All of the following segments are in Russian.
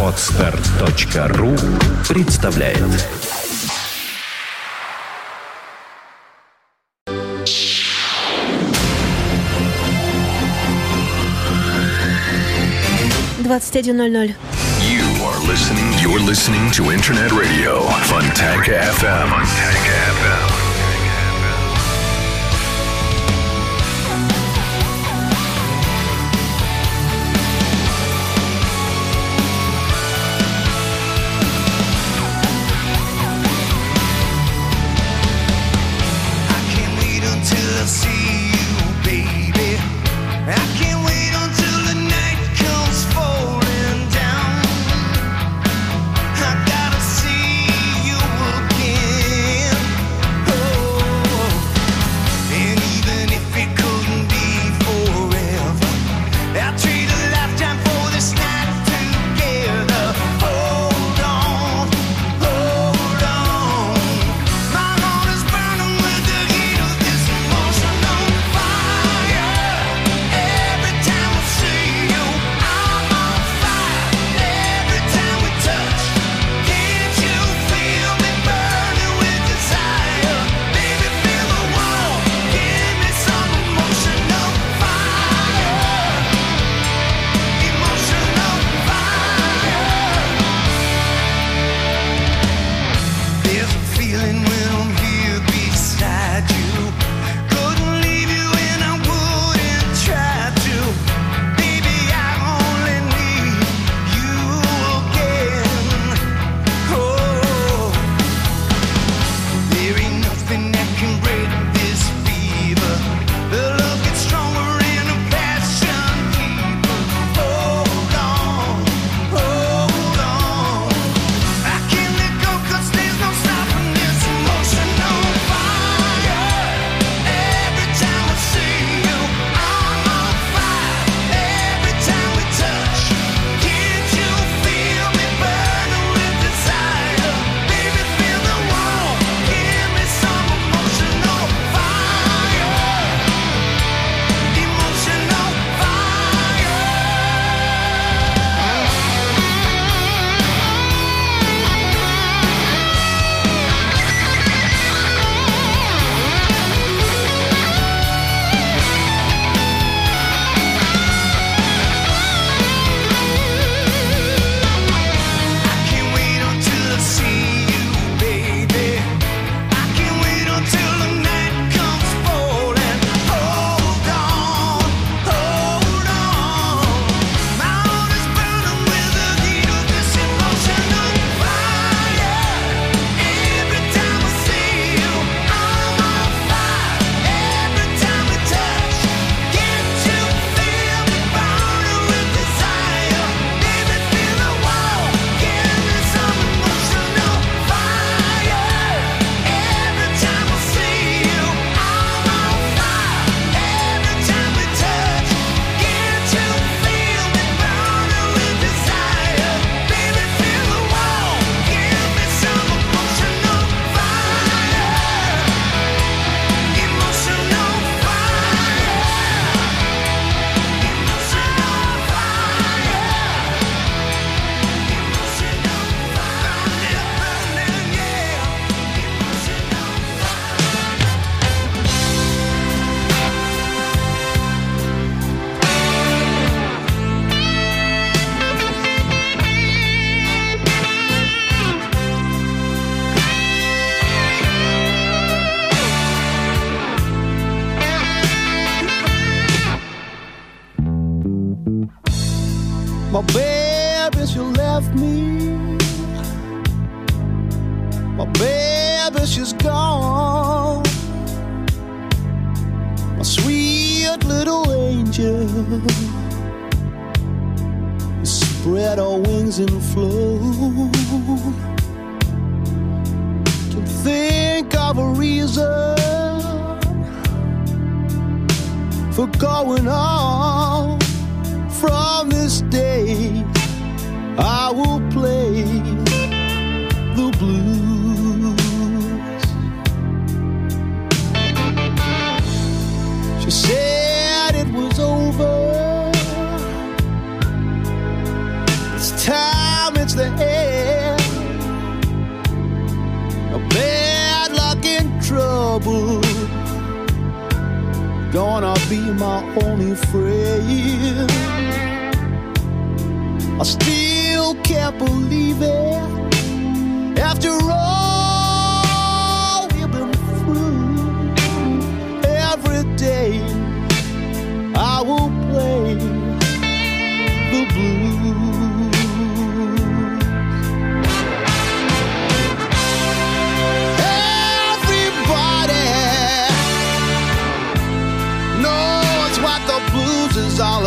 Отстар.ру представляет Двадцать один ноль ноль. Listening, you're listening to Internet Radio, Fontanka FM. FM.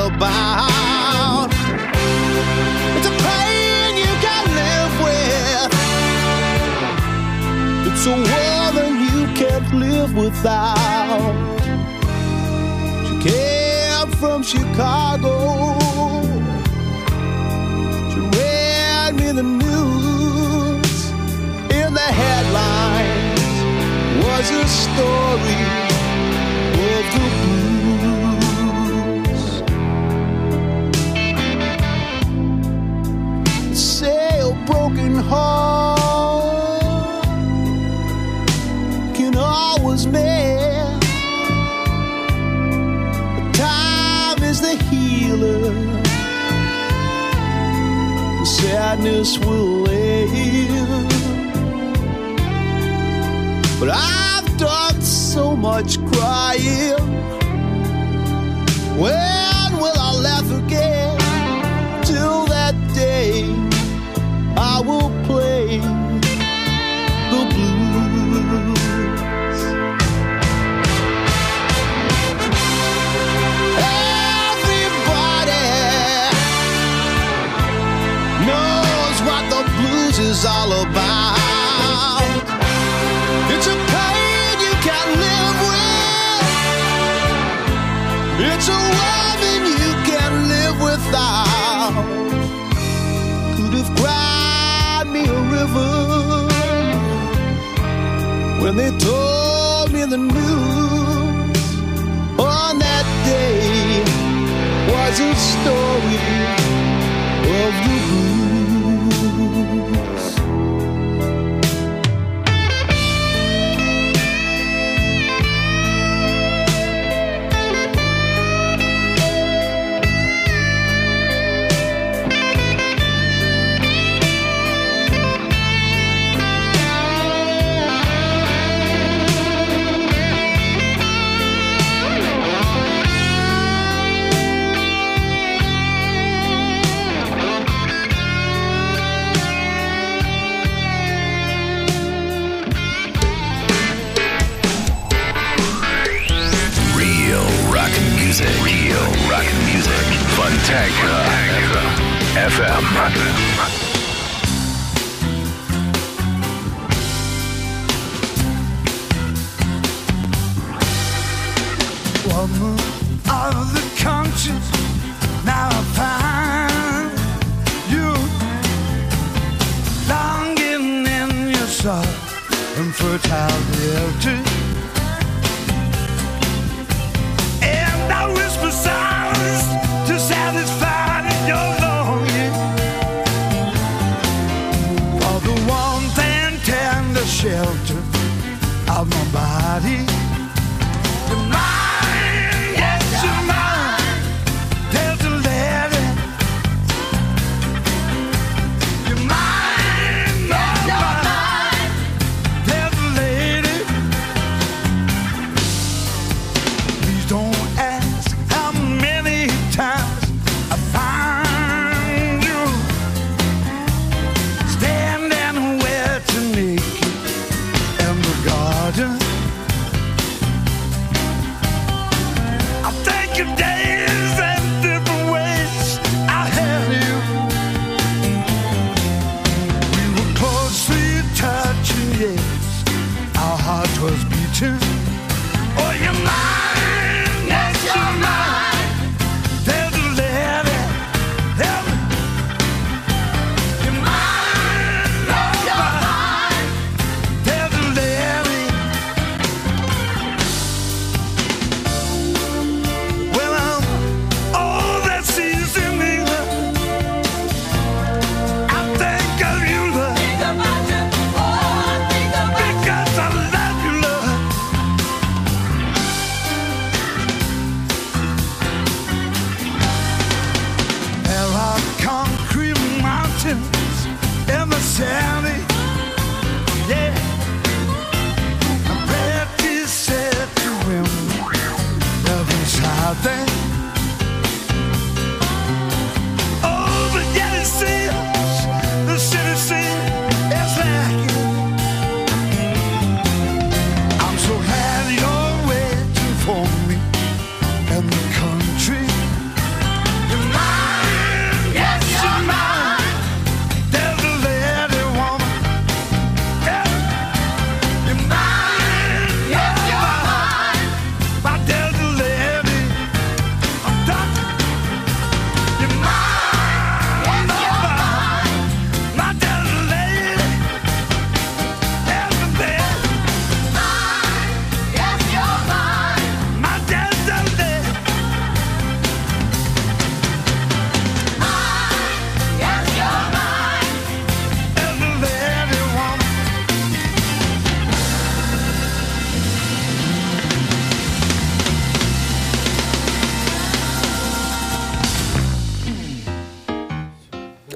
About. It's a pain you can live with. It's a woman you can't live without. She came from Chicago. She read me the news in the headlines was a story heart can always mend. Time is the healer. Sadness will end. But I've done so much crying. When will I laugh again? Till that day, I will play the blues. Everybody knows what the blues is all about. When they told me the news on that day was a story of the blues.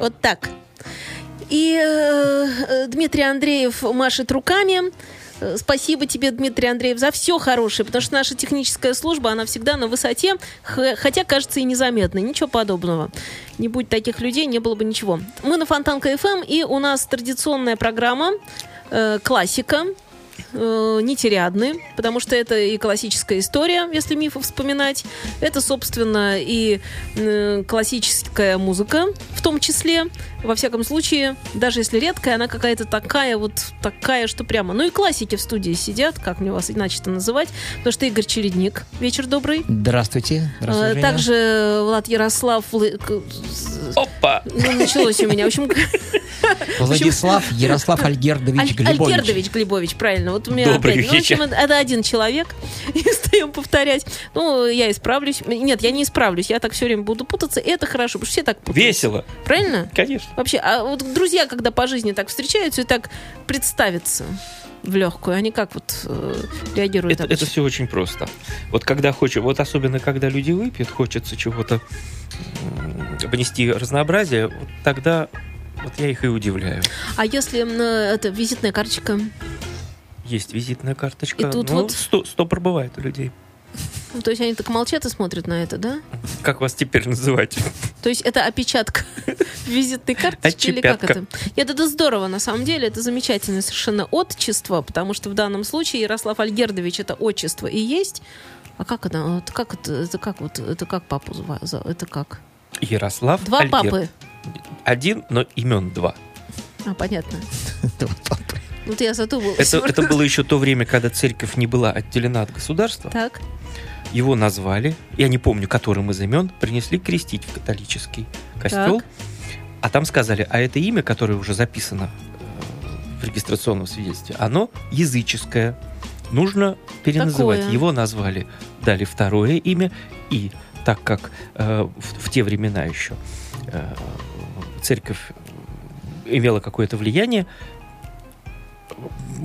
Вот так. И э, э, Дмитрий Андреев машет руками. Э, Спасибо тебе, Дмитрий Андреев, за все хорошее, потому что наша техническая служба, она всегда на высоте, хотя кажется и незаметной. Ничего подобного. Не будь таких людей, не было бы ничего. Мы на Фонтанка ФМ, и у нас традиционная программа э, классика. Э, Нетерядны, потому что это и классическая история, если мифы вспоминать. Это, собственно, и э, классическая музыка в том числе. Во всяком случае, даже если редкая, она какая-то такая вот такая, что прямо. Ну и классики в студии сидят, как мне вас иначе-то называть, потому что Игорь Чередник. Вечер добрый. Здравствуйте. Здравствуйте, Женя. Также Влад Ярослав... Опа! Ну, началось у меня. В общем, Владислав Ярослав Альгердович Аль- Глебович. Альгердович Глебович, правильно. Вот у меня Добрый опять. Ну, в общем, это, один человек. И встаем повторять. Ну, я исправлюсь. Нет, я не исправлюсь. Я так все время буду путаться. И это хорошо, потому что все так путаются. Весело. Правильно? Конечно. Вообще, а вот друзья, когда по жизни так встречаются и так представятся в легкую, они как вот э, реагируют Это, обычно? это все очень просто. Вот когда хочешь, вот особенно когда люди выпьют, хочется чего-то внести разнообразие, вот тогда вот я их и удивляю. А если э, это визитная карточка? Есть визитная карточка. И тут ну, вот- сто, сто пробывает у людей. Ну, то есть они так молчат и смотрят на это, да? Как вас теперь называть? То есть это опечатка визитной карточки или как это? Нет, это здорово, на самом деле. Это замечательное совершенно отчество, потому что в данном случае Ярослав Альгердович это отчество и есть. А как это? Вот как это? Это как вот? Это как папу зва- за- Это как? Ярослав Два Альгер. папы. Один, но имен два. А, понятно. Вот я задумалась. Это, это было еще то время, когда церковь не была отделена от государства. Так. Его назвали, я не помню, которым из имен, принесли крестить в католический костел. Так. А там сказали, а это имя, которое уже записано э, в регистрационном свидетельстве, оно языческое. Нужно переназывать. Какое? Его назвали, дали второе имя. И так как э, в, в те времена еще э, церковь имела какое-то влияние,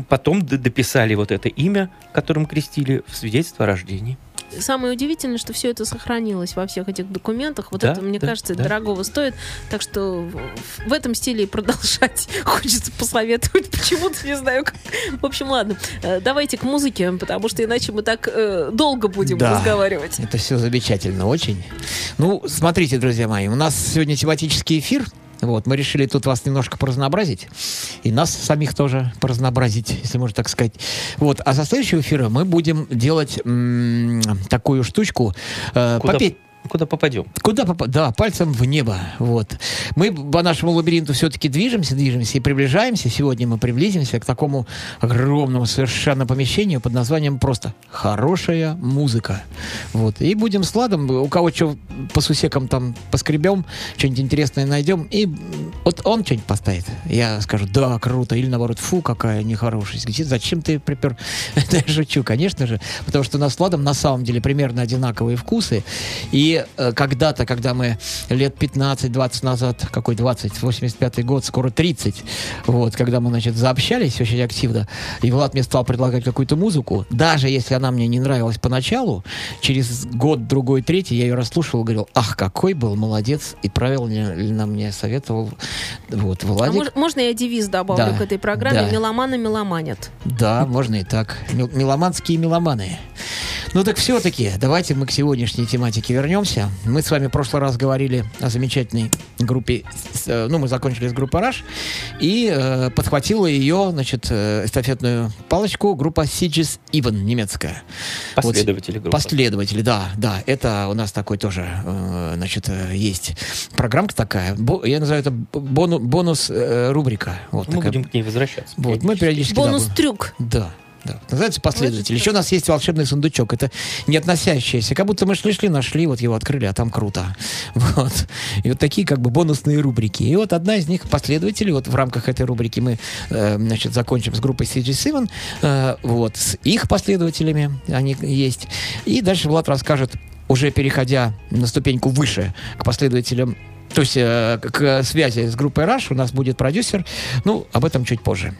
потом дописали вот это имя, которым крестили, в свидетельство о рождении. Самое удивительное, что все это сохранилось во всех этих документах. Вот Да, это, мне да, кажется, да. дорогого стоит. Так что в, этом стиле и продолжать хочется посоветовать. Почему-то не знаю как. В общем, ладно. Э, Давайте к музыке, потому что иначе мы так э, долго будем Да. разговаривать. Это все замечательно, очень. Ну, смотрите, друзья мои, у нас сегодня тематический эфир. Вот, мы решили тут вас немножко поразнообразить. И нас самих тоже поразнообразить, если можно так сказать. Вот, а со следующего эфира мы будем делать м, такую штучку. э, Куда, попеть- куда попадем? Куда попа- Да, пальцем в небо. Вот. Мы по нашему лабиринту все-таки движемся, движемся и приближаемся. Сегодня мы приблизимся к такому огромному совершенно помещению под названием просто «Хорошая музыка». Вот. И будем с Ладом, у кого что по сусекам там поскребем, что-нибудь интересное найдем, и вот он что-нибудь поставит. Я скажу, да, круто. Или наоборот, фу, какая нехорошая. Зачем ты припер? Я шучу, конечно же. Потому что у нас с Владом на самом деле примерно одинаковые вкусы. И э, когда-то, когда мы лет 15-20 назад, какой 20, 85-й год, скоро 30, вот, когда мы, значит, заобщались очень активно, и Влад мне стал предлагать какую-то музыку, даже если она мне не нравилась поначалу, через год, другой, третий я ее расслушивал, говорил, ах, какой был молодец, и правильно мне советовал вот, А Владик. мож- можно я девиз добавлю Да, к этой программе? да. Меломаны меломанят. Да, можно и так. Мел- Меломанские меломаны. Ну так все-таки, давайте мы к сегодняшней тематике вернемся. Мы с вами в прошлый раз говорили о замечательной группе, э, ну мы закончили с группой Rush, и э, подхватила ее, значит, э, эстафетную палочку группа Sieges Even, немецкая. Последователи группы. Последователи, да, да. Это у нас такой тоже, э, значит, э, есть программка такая. Бо- я называю это бону- бонус-рубрика. вот Мы такая. будем к ней возвращаться. Вот, мы периодически... да, будем- Бонус-трюк. да, да. Называется последователь. Еще у нас есть волшебный сундучок. Это не относящееся. Как будто мы шли-шли, нашли, вот его открыли, а там круто. Вот. И вот такие как бы бонусные рубрики. И вот одна из них последователи. Вот в рамках этой рубрики мы, э, значит, закончим с группой CG Seven. э, вот. С их последователями они есть. И дальше Влад расскажет, уже переходя на ступеньку выше к последователям то есть э, к к связи с группой Rush у нас будет продюсер. Ну, об этом чуть позже.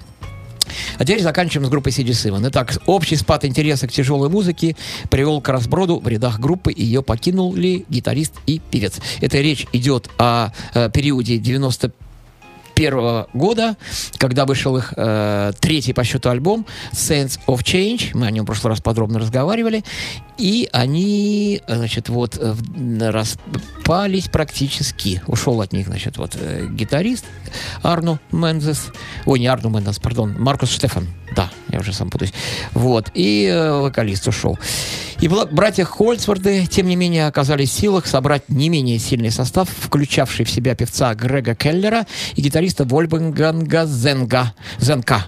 А теперь заканчиваем с группой Сиди Сиван. Итак, общий спад интереса к тяжелой музыке привел к разброду в рядах группы. Ее покинули гитарист и певец. Эта речь идет о, о периоде 95 91 года, когда вышел их э, третий по счету альбом «Sense of Change». Мы о нем в прошлый раз подробно разговаривали. И они, значит, вот э, распались практически. Ушел от них, значит, вот э, гитарист Арну Мензес. Ой, не Арну Мензес, пардон, Маркус Штефан. Да, я уже сам путаюсь. Вот. И э, вокалист ушел. И братья Хольцварты, тем не менее, оказались в силах собрать не менее сильный состав, включавший в себя певца Грега Келлера и гитариста Вольфганга Зенга, Зенка.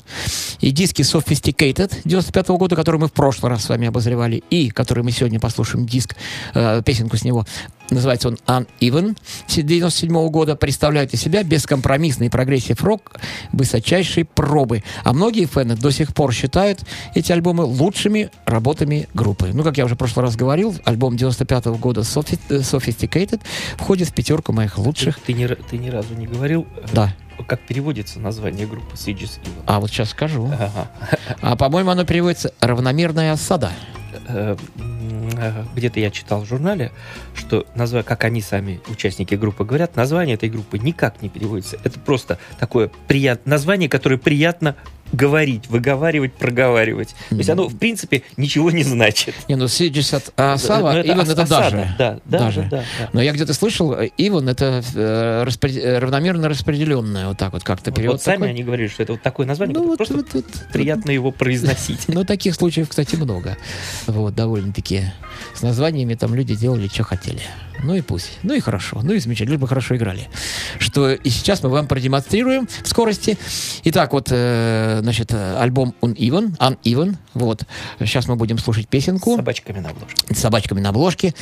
И диски Sophisticated 95 года, который мы в прошлый раз с вами обозревали, и который мы сегодня послушаем диск, э, песенку с него, называется он Uneven 97 года, представляют из себя бескомпромиссный прогрессив рок высочайшей пробы. А многие фэны до сих пор считают эти альбомы лучшими работами группы. Ну, как я уже в прошлый раз говорил, альбом 95 года Sophi- э, Sophisticated входит в пятерку моих Ты, лучших. ты ни, ра- ты ни разу не говорил, э, Да. как переводится название группы Sieges Evil. А вот сейчас скажу. Ага. А, по-моему, оно переводится «равномерная осада». Э, э, Где-то я читал в журнале, что название, как они сами, участники группы, говорят, название этой группы никак не переводится. Это просто такое прият... название, которое приятно говорить, выговаривать, проговаривать. То есть оно, в принципе, ничего не значит. Не, ну 70 Асава, Но Иван ос- это осада, даже. Да, да, даже. да, да, да. Но я где-то слышал, Иван это э, э, равномерно распределенное, вот так вот как-то Вот, перевод вот сами такой. они говорили, что это вот такое название, Ну, вот, просто вот, вот. приятно его произносить. Ну, таких случаев, кстати, много. Вот, довольно-таки. С названиями там люди делали, что хотели. Ну и пусть. Ну и хорошо. Ну и замечательно. Лишь бы хорошо играли. Что и сейчас мы вам продемонстрируем в скорости. Итак, вот, э, значит, альбом Uneven, Uneven. Вот. Сейчас мы будем слушать С песенку собачками на обложке. с собачками на обложке.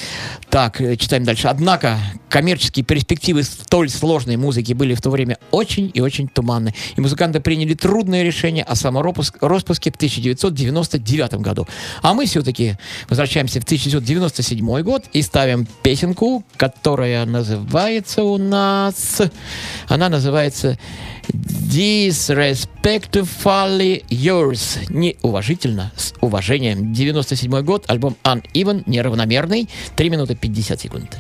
Так, э, читаем дальше. Однако коммерческие перспективы столь сложной музыки были в то время очень и очень туманны. И музыканты приняли трудное решение о самороспуске в 1999 году. А мы все-таки возвращаемся в 1997 год и ставим песенку, которая называется у нас... Она называется Disrespectfully Yours. Неуважительно, с уважением. 97 год, альбом Uneven, неравномерный, 3 минуты 50 секунд.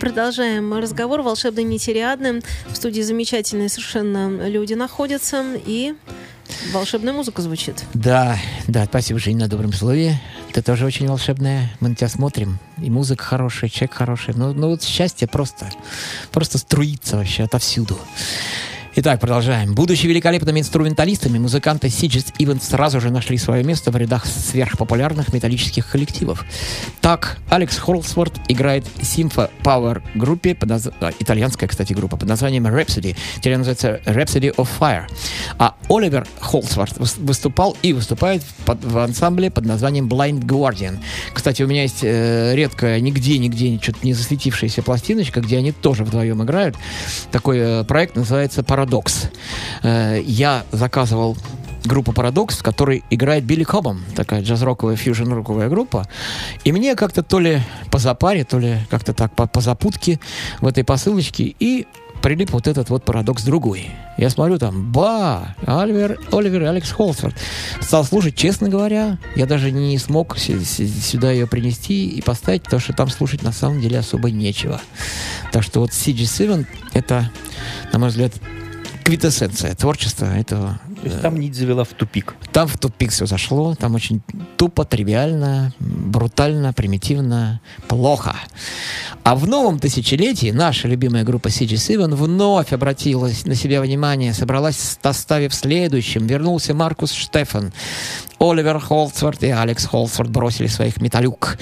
Продолжаем разговор. Волшебной нити Риадны. В студии замечательные совершенно люди находятся. И волшебная музыка звучит. Да, да, спасибо, Жень, на добром слове. Ты тоже очень волшебная. Мы на тебя смотрим. И музыка хорошая, человек хороший. Ну, ну вот счастье просто, просто струится вообще отовсюду. Итак, продолжаем. Будучи великолепными инструменталистами, музыканты Сиджис Ивент сразу же нашли свое место в рядах сверхпопулярных металлических коллективов. Так, Алекс Холсворт играет в Симфа Power группе, под наз- а, итальянская, кстати, группа, под названием Rhapsody. Теперь называется Rhapsody of Fire. А Оливер Холсворт выс- выступал и выступает под- в ансамбле под названием Blind Guardian. Кстати, у меня есть э, редкая, нигде-нигде что-то не засветившаяся пластиночка, где они тоже вдвоем играют. Такой э, проект называется «Парадокс». Э, я заказывал группу «Парадокс», в которой играет Билли Кобом, такая джаз-роковая, фьюжн-роковая группа. И мне как-то то ли по запаре, то ли как-то так по, по запутке в этой посылочке и прилип вот этот вот парадокс другой. Я смотрю там, ба, Оливер, Оливер и Алекс Холсворт. Стал слушать, честно говоря, я даже не смог сюда ее принести и поставить, потому что там слушать на самом деле особо нечего. Так что вот CG7 это, на мой взгляд, квитэссенция творчества этого То есть там нить завела в тупик. там в тупик все зашло, там очень тупо, тривиально, брутально, примитивно, плохо. А в новом тысячелетии наша любимая группа CG7 вновь обратилась на себя внимание, собралась в составе в следующем. Вернулся Маркус Штефан, Оливер Холцвард и Алекс Холцвард бросили своих металюк.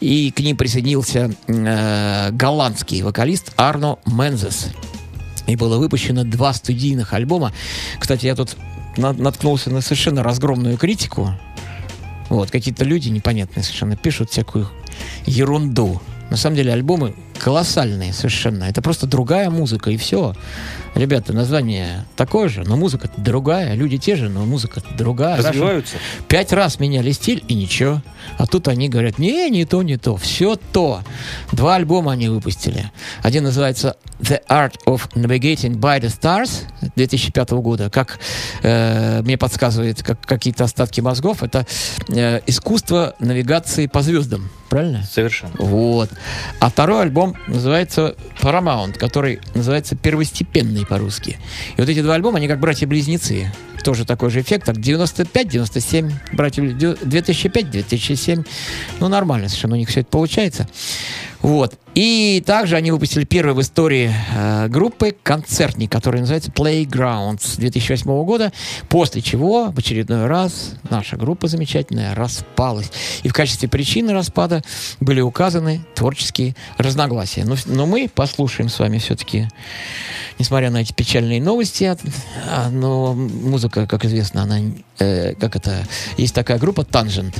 И к ним присоединился э, голландский вокалист Арно Мензес. И было выпущено два студийных альбома. Кстати, я тут на- наткнулся на совершенно разгромную критику. Вот, какие-то люди непонятные совершенно пишут всякую ерунду. На самом деле альбомы колоссальные совершенно. Это просто другая музыка, и все. Ребята, название такое же, но музыка другая. Люди те же, но музыка другая. Развиваются. Пять раз меняли стиль, и ничего. А тут они говорят, не, не то, не то. Все то. Два альбома они выпустили. Один называется The Art of Navigating by the Stars 2005 года. Как э, мне подсказывает как, какие-то остатки мозгов, это э, искусство навигации по звездам. Правильно? Совершенно. Вот. А второй альбом называется Paramount, который называется первостепенный по-русски. И вот эти два альбома, они как братья-близнецы. Тоже такой же эффект, так 95-97, братья, 2005-2007. Ну, нормально совершенно у них все это получается. Вот. И также они выпустили первый в истории э, группы концертник, который называется Playgrounds 2008 года, после чего в очередной раз наша группа замечательная распалась. И в качестве причины распада были указаны творческие разногласия. Но, но мы послушаем с вами все-таки, несмотря на эти печальные новости, а, но музыка, как известно, она, э, как это, есть такая группа Tangent,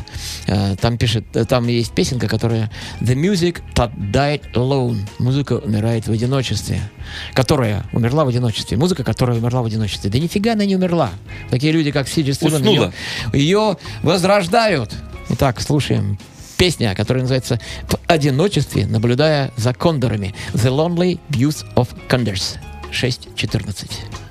Э, там пишет, э, там есть песенка, которая The Music That Died Alone. Музыка умирает в одиночестве. Которая умерла в одиночестве. Музыка, которая умерла в одиночестве. Да нифига она не умерла. Такие люди, как Сиджи Стивен, ее, ее возрождают. Итак, слушаем песня, которая называется «В одиночестве, наблюдая за кондорами». The Lonely Views of Condors. 6.14.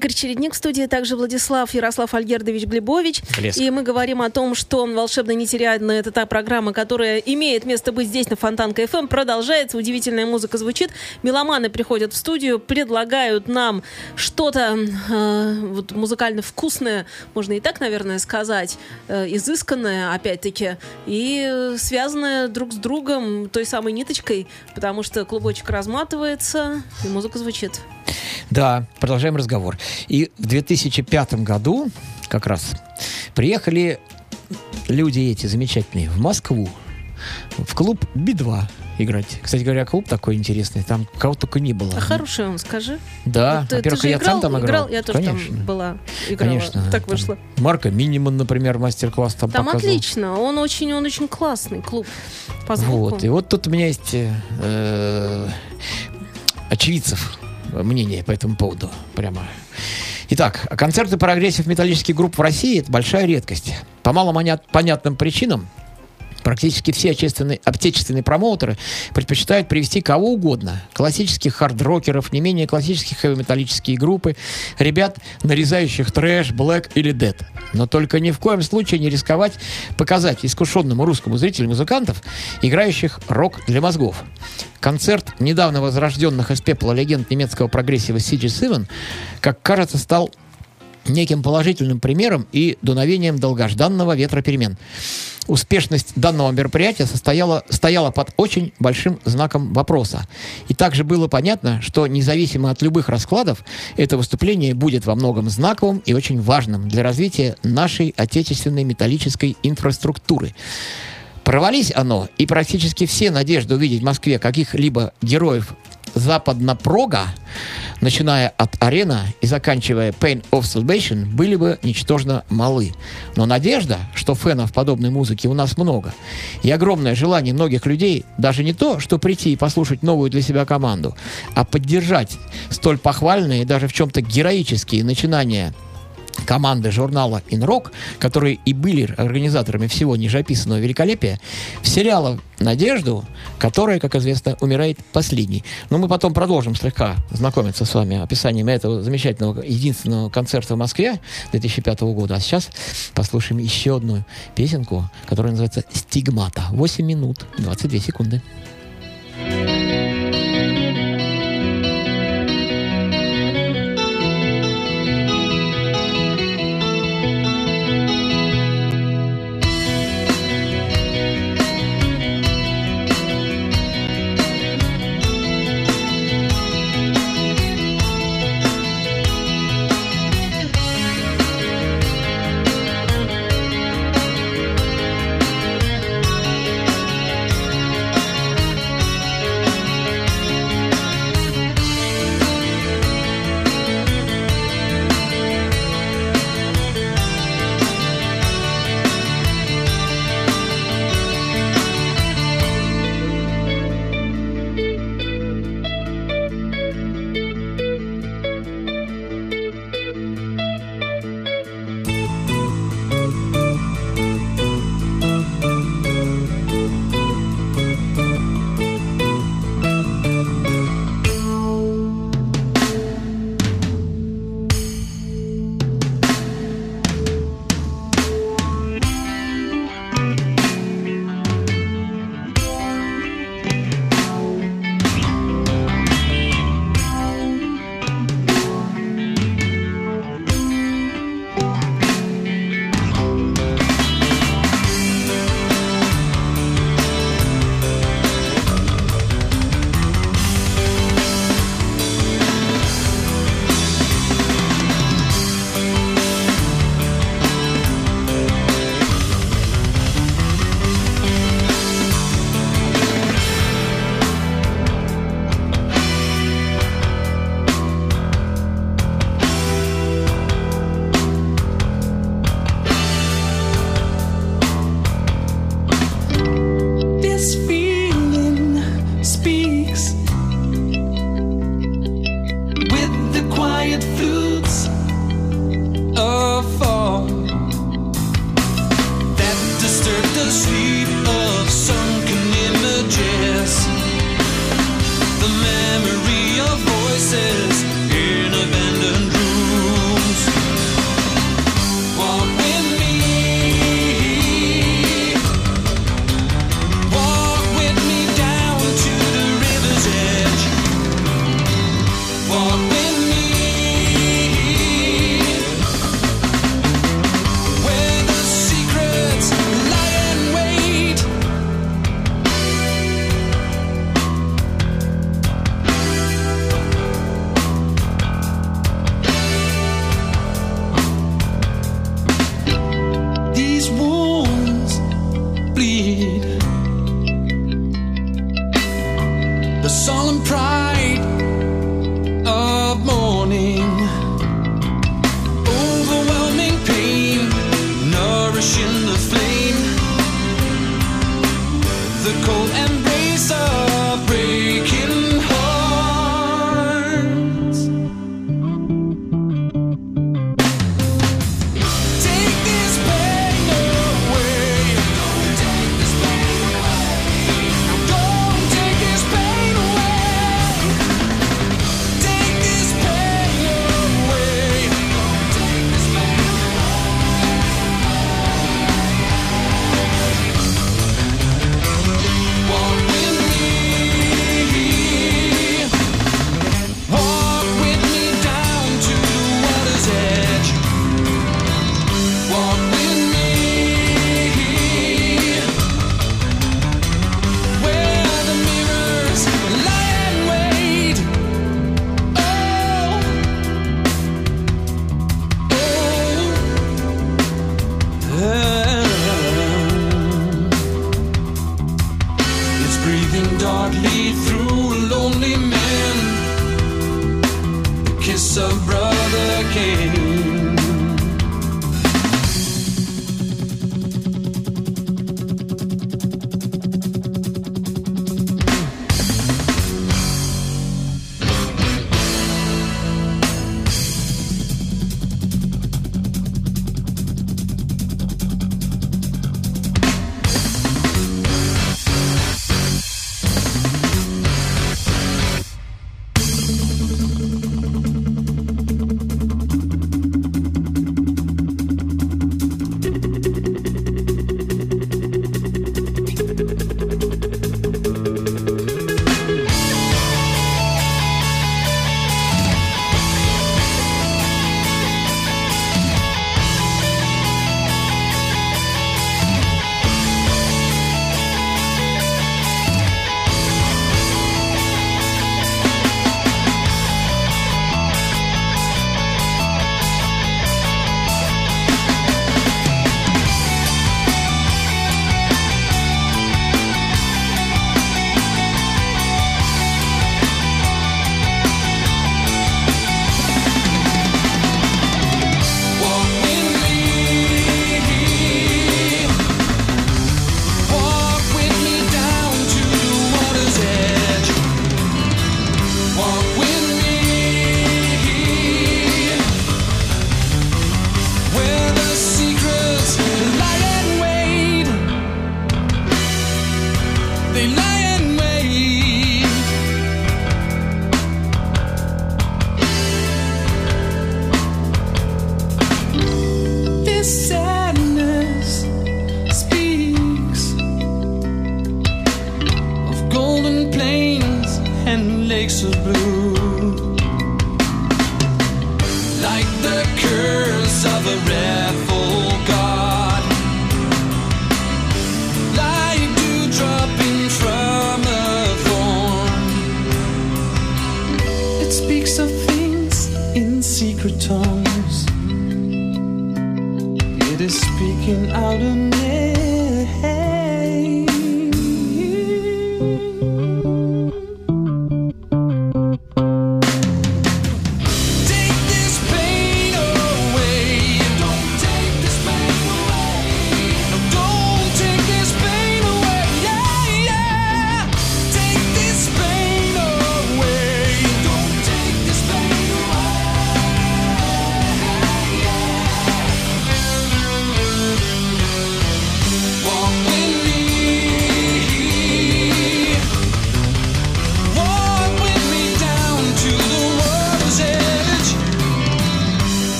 Игорь Чередник в студии, также Владислав Ярослав Альгердович Глебович. Блеск. И мы говорим о том, что «Волшебно не теряет нетериально» — это та программа, которая имеет место быть здесь, на Фонтан КФМ, эм, продолжается, удивительная музыка звучит. Меломаны приходят в студию, предлагают нам что-то э, вот, музыкально вкусное, можно и так, наверное, сказать, э, изысканное, опять-таки, и связанное друг с другом той самой ниточкой, потому что клубочек разматывается, и музыка звучит. Да, продолжаем разговор. И в 2005 году как раз приехали люди эти замечательные в Москву, в клуб Би-2 играть. Кстати говоря, клуб такой интересный, там кого только не было. А хороший он, скажи. Да, Вот во-первых, я сам там играл. Я тоже Конечно. там была, играла. Конечно. Так там вышло. Марка Миниман, например, мастер-класс там, Там показывал. отлично. Он очень, он очень классный клуб по звуку. Вот. И вот тут у меня есть э, очевидцев мнение по этому поводу. Прямо. Итак, концерты прогрессив металлических групп в России – это большая редкость. По мало понятным причинам Практически все отечественные, отечественные промоутеры предпочитают привезти кого угодно. Классических хард-рокеров, не менее классических хэви-металлические группы, ребят, нарезающих трэш, блэк или дед. Но только ни в коем случае не рисковать показать искушенному русскому зрителю музыкантов, играющих рок для мозгов. Концерт недавно возрожденных из пепла легенд немецкого прогрессива CG7, как кажется, стал неким положительным примером и дуновением долгожданного ветра перемен. Успешность данного мероприятия состояла, стояла под очень большим знаком вопроса. И также было понятно, что независимо от любых раскладов, это выступление будет во многом знаковым и очень важным для развития нашей отечественной металлической инфраструктуры. Провались оно, и практически все надежды увидеть в Москве каких-либо героев западно-прога, начиная от арена и заканчивая Pain of Salvation, были бы ничтожно малы. Но надежда, что фенов подобной музыки у нас много, и огромное желание многих людей даже не то, что прийти и послушать новую для себя команду, а поддержать столь похвальные даже в чем-то героические начинания команды журнала «Инрок», которые и были организаторами всего нижеописанного великолепия, вселяла надежду, которая, как известно, умирает последней. Но мы потом продолжим слегка знакомиться с вами описанием этого замечательного единственного концерта в Москве 2005 года. А сейчас послушаем еще одну песенку, которая называется «Стигмата». 8 минут 22 секунды. Thank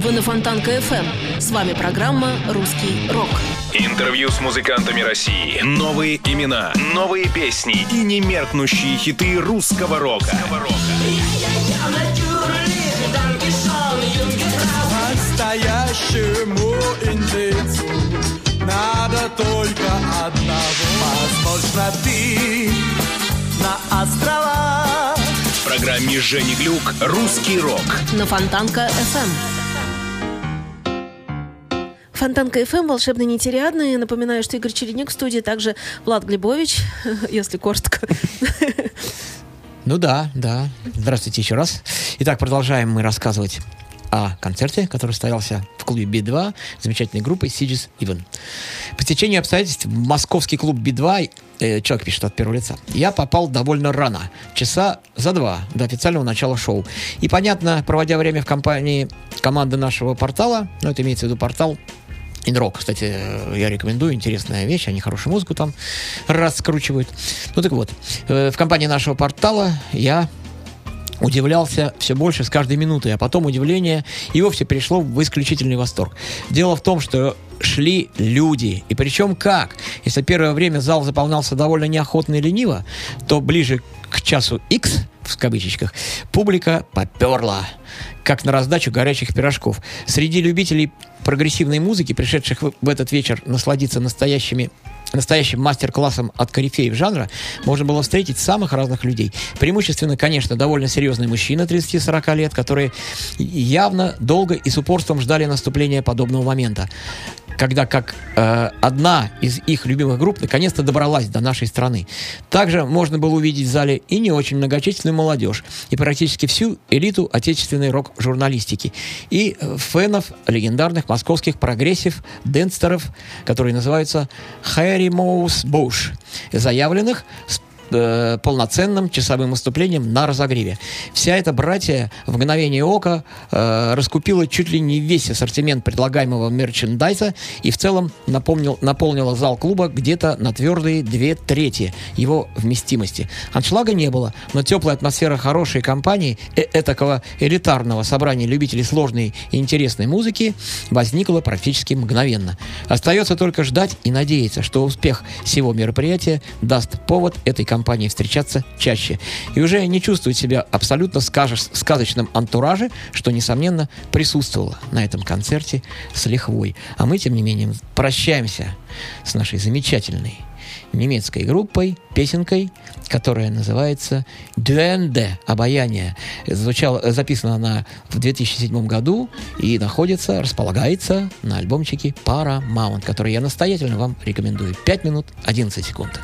Вы на Фонтанка FM. С вами программа «Русский рок». Интервью с музыкантами России. Новые имена, новые песни и немеркнущие хиты русского рока. Настоящему индейцу надо только одного. Возможно, ты на островах В программе Жени Глюк «Русский рок». На Фонтанка FM. Фонтанка FM, волшебный нетериадный. Напоминаю, что Игорь Чередник в студии, также Влад Глебович, если коротко. Ну да, да. Здравствуйте еще раз. Итак, продолжаем мы рассказывать о концерте, который состоялся в клубе Би-2 замечательной группой Сиджис Ивен. По стечению обстоятельств в московский клуб Би-2, э, человек пишет от первого лица, я попал довольно рано, часа за два до официального начала шоу. И, понятно, проводя время в компании команды нашего портала, ну, это имеется в виду портал Инрок, кстати, я рекомендую, интересная вещь, они хорошую музыку там раскручивают. Ну так вот, э, в компании нашего портала я удивлялся все больше с каждой минутой, а потом удивление и вовсе перешло в исключительный восторг. Дело в том, что шли люди, и причем как? Если первое время зал заполнялся довольно неохотно и лениво, то ближе к часу X, в кавычечках, публика поперла, как на раздачу горячих пирожков. Среди любителей прогрессивной музыки, пришедших в этот вечер насладиться настоящими настоящим мастер-классом от корифеев жанра можно было встретить самых разных людей. Преимущественно, конечно, довольно серьезные мужчины 30-40 лет, которые явно долго и с упорством ждали наступления подобного момента когда как э, одна из их любимых групп наконец-то добралась до нашей страны. Также можно было увидеть в зале и не очень многочисленную молодежь, и практически всю элиту отечественной рок-журналистики, и фенов легендарных московских progressive дэтстеров, которые называются Harry Mouse Bush, заявленных с э, полноценным часовым выступлением на разогреве. Вся эта братья в мгновение ока э, раскупила чуть ли не весь ассортимент предлагаемого мерчендайза и в целом напомнил, наполнила зал клуба где-то на твердые две трети его вместимости. Аншлага не было, но теплая атмосфера хорошей компании, э этакого элитарного собрания любителей сложной и интересной музыки возникла практически мгновенно. Остается только ждать и надеяться, что успех всего мероприятия даст повод этой компании встречаться чаще. И уже не чувствовать себя абсолютно скажешь, сказочном антураже, что, несомненно, присутствовало на этом концерте с лихвой. А мы, тем не менее, прощаемся с нашей замечательной немецкой группой, песенкой, которая называется «Дуэнде» — «Обаяние». Звучала, записана она в 2007 году и находится, располагается на альбомчике Paramount, который я настоятельно вам рекомендую. 5 минут 11 секунд.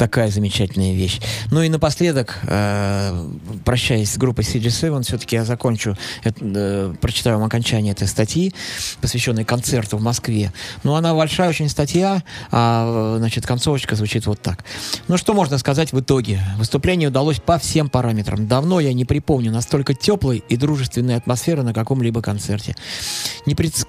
Такая замечательная вещь. Ну и напоследок, э, прощаясь с группой CG7, все-таки я закончу, это, э, прочитаю вам окончание этой статьи, посвященной концерту в Москве. Ну, она большая очень статья, а, значит, концовочка звучит вот так. Ну, что можно сказать в итоге? Выступление удалось по всем параметрам. Давно я не припомню настолько теплой и дружественной атмосферы на каком-либо концерте. Непредс-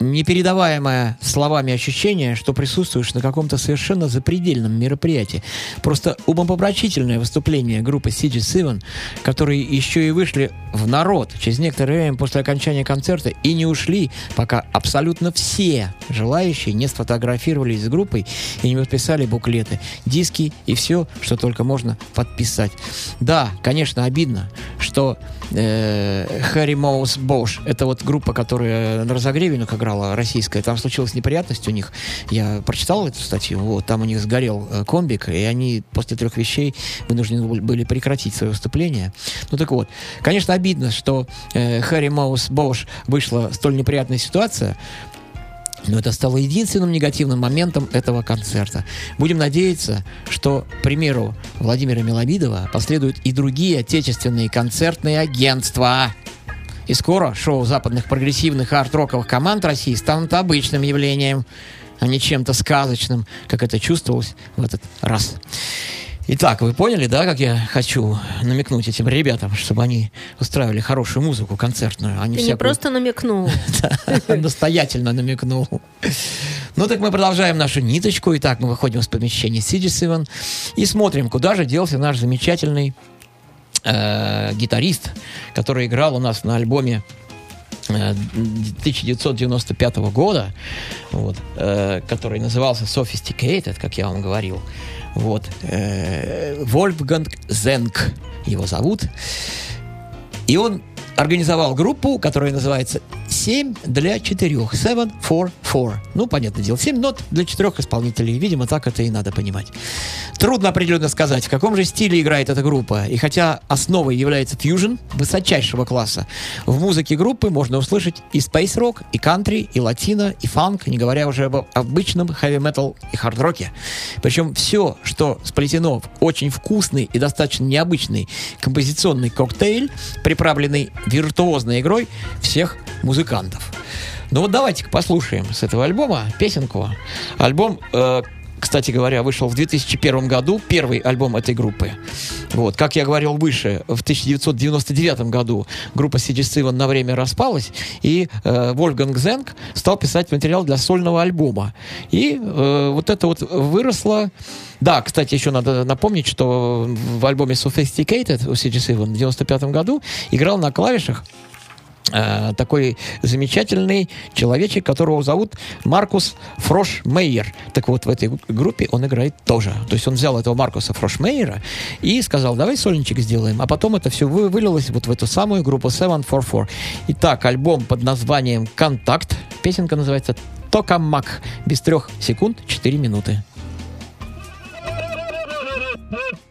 непередаваемое словами ощущение, что присутствуешь на каком-то совершенно запредельном мероприятии. Просто умопомрачительное выступление группы CG7, которые еще и вышли в народ через некоторое время после окончания концерта и не ушли, пока абсолютно все желающие не сфотографировались с группой и не подписали буклеты, диски и все, что только можно подписать. Да, конечно, обидно, что Харри Моус Бош, это вот группа, которая на разогреве ну, играла российская, там случилась неприятность у них. Я прочитал эту статью, вот, там у них сгорел э, комбик, и они после трех вещей вынуждены были- прекратить свое выступление. Ну так вот, конечно, обидно, что э, Харри Моус Бош вышла столь неприятная ситуация, но это стало единственным негативным моментом этого концерта. Будем надеяться, что, к примеру Владимира Миловидова последуют и другие отечественные концертные агентства. И скоро шоу западных прогрессивных арт-роковых команд России станут обычным явлением, а не чем-то сказочным, как это чувствовалось в этот раз. Итак, вы поняли, да, как я хочу намекнуть этим ребятам, чтобы они устраивали хорошую музыку концертную, а не Ты не всякую просто намекнул. настоятельно намекнул. Ну так мы продолжаем нашу ниточку. Итак, мы выходим из помещения Сидисиван и смотрим, куда же делся наш замечательный э, гитарист, который играл у нас на альбоме 1995 года, вот, э, который назывался Sophisticated, как я вам говорил. Вот. Э, Вольфганг Зенк его зовут. И он организовал группу, которая называется 7 для 4. 7 for 4. Ну, понятное дело, 7 нот для четырех исполнителей. Видимо, так это и надо понимать. Трудно определенно сказать, в каком же стиле играет эта группа. И хотя основой является фьюжн высочайшего класса, в музыке группы можно услышать и rock, и кантри, и латино, и фанк, не говоря уже об обычном metal и хард-роке. Причем все, что сплетено в очень вкусный и достаточно необычный композиционный коктейль, приправленный виртуозной игрой всех музыкантов. Ну вот давайте-ка послушаем с этого альбома песенку. Альбом, э, кстати говоря, вышел в 2001 году, первый альбом этой группы. Вот, как я говорил выше, в 1999 году группа CD Seven на время распалась, и э, Вольфганг Зенг стал писать материал для сольного альбома. И э, вот это вот выросло... Да, кстати, еще надо напомнить, что в альбоме Sophisticated у CD Seven в 1995 году играл на клавишах э, такой замечательный человечек, которого зовут Маркус Фрошмейер. Так вот, в этой группе он играет тоже. То есть он взял этого Маркуса Фрошмейера и сказал, давай сольничек сделаем. А потом это все вы- вылилось вот в эту самую группу 744. Итак, альбом под названием «Контакт». Песенка называется «Токамак». Без трех секунд 4 минуты. Thank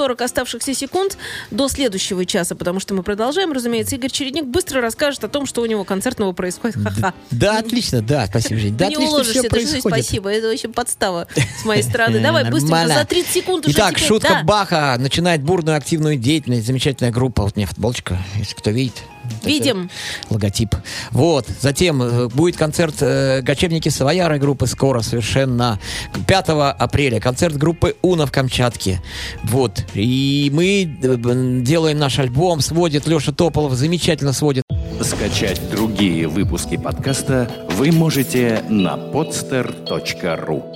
40 оставшихся секунд до следующего часа, потому что мы продолжаем, разумеется. Игорь Чередник быстро расскажет о том, что у него концертного происходит. Ха-ха. Да, отлично, да, спасибо, Жень. Да, не уложишься, это происходит. спасибо. Это очень подстава с моей стороны. Давай быстренько, Нормально. за 30 секунд уже Итак, шутка. Баха начинает бурную активную деятельность. Замечательная группа. Вот у меня футболочка, если кто видит. Видим. Логотип. Вот. Затем э, будет концерт э, «Кочевники Савояры» группы скоро совершенно. 5 апреля. Концерт группы «Уна» в Камчатке. Вот. И мы э, делаем наш альбом. Сводит Леша Тополов. Замечательно сводит. Скачать другие выпуски подкаста вы можете на podster.ru.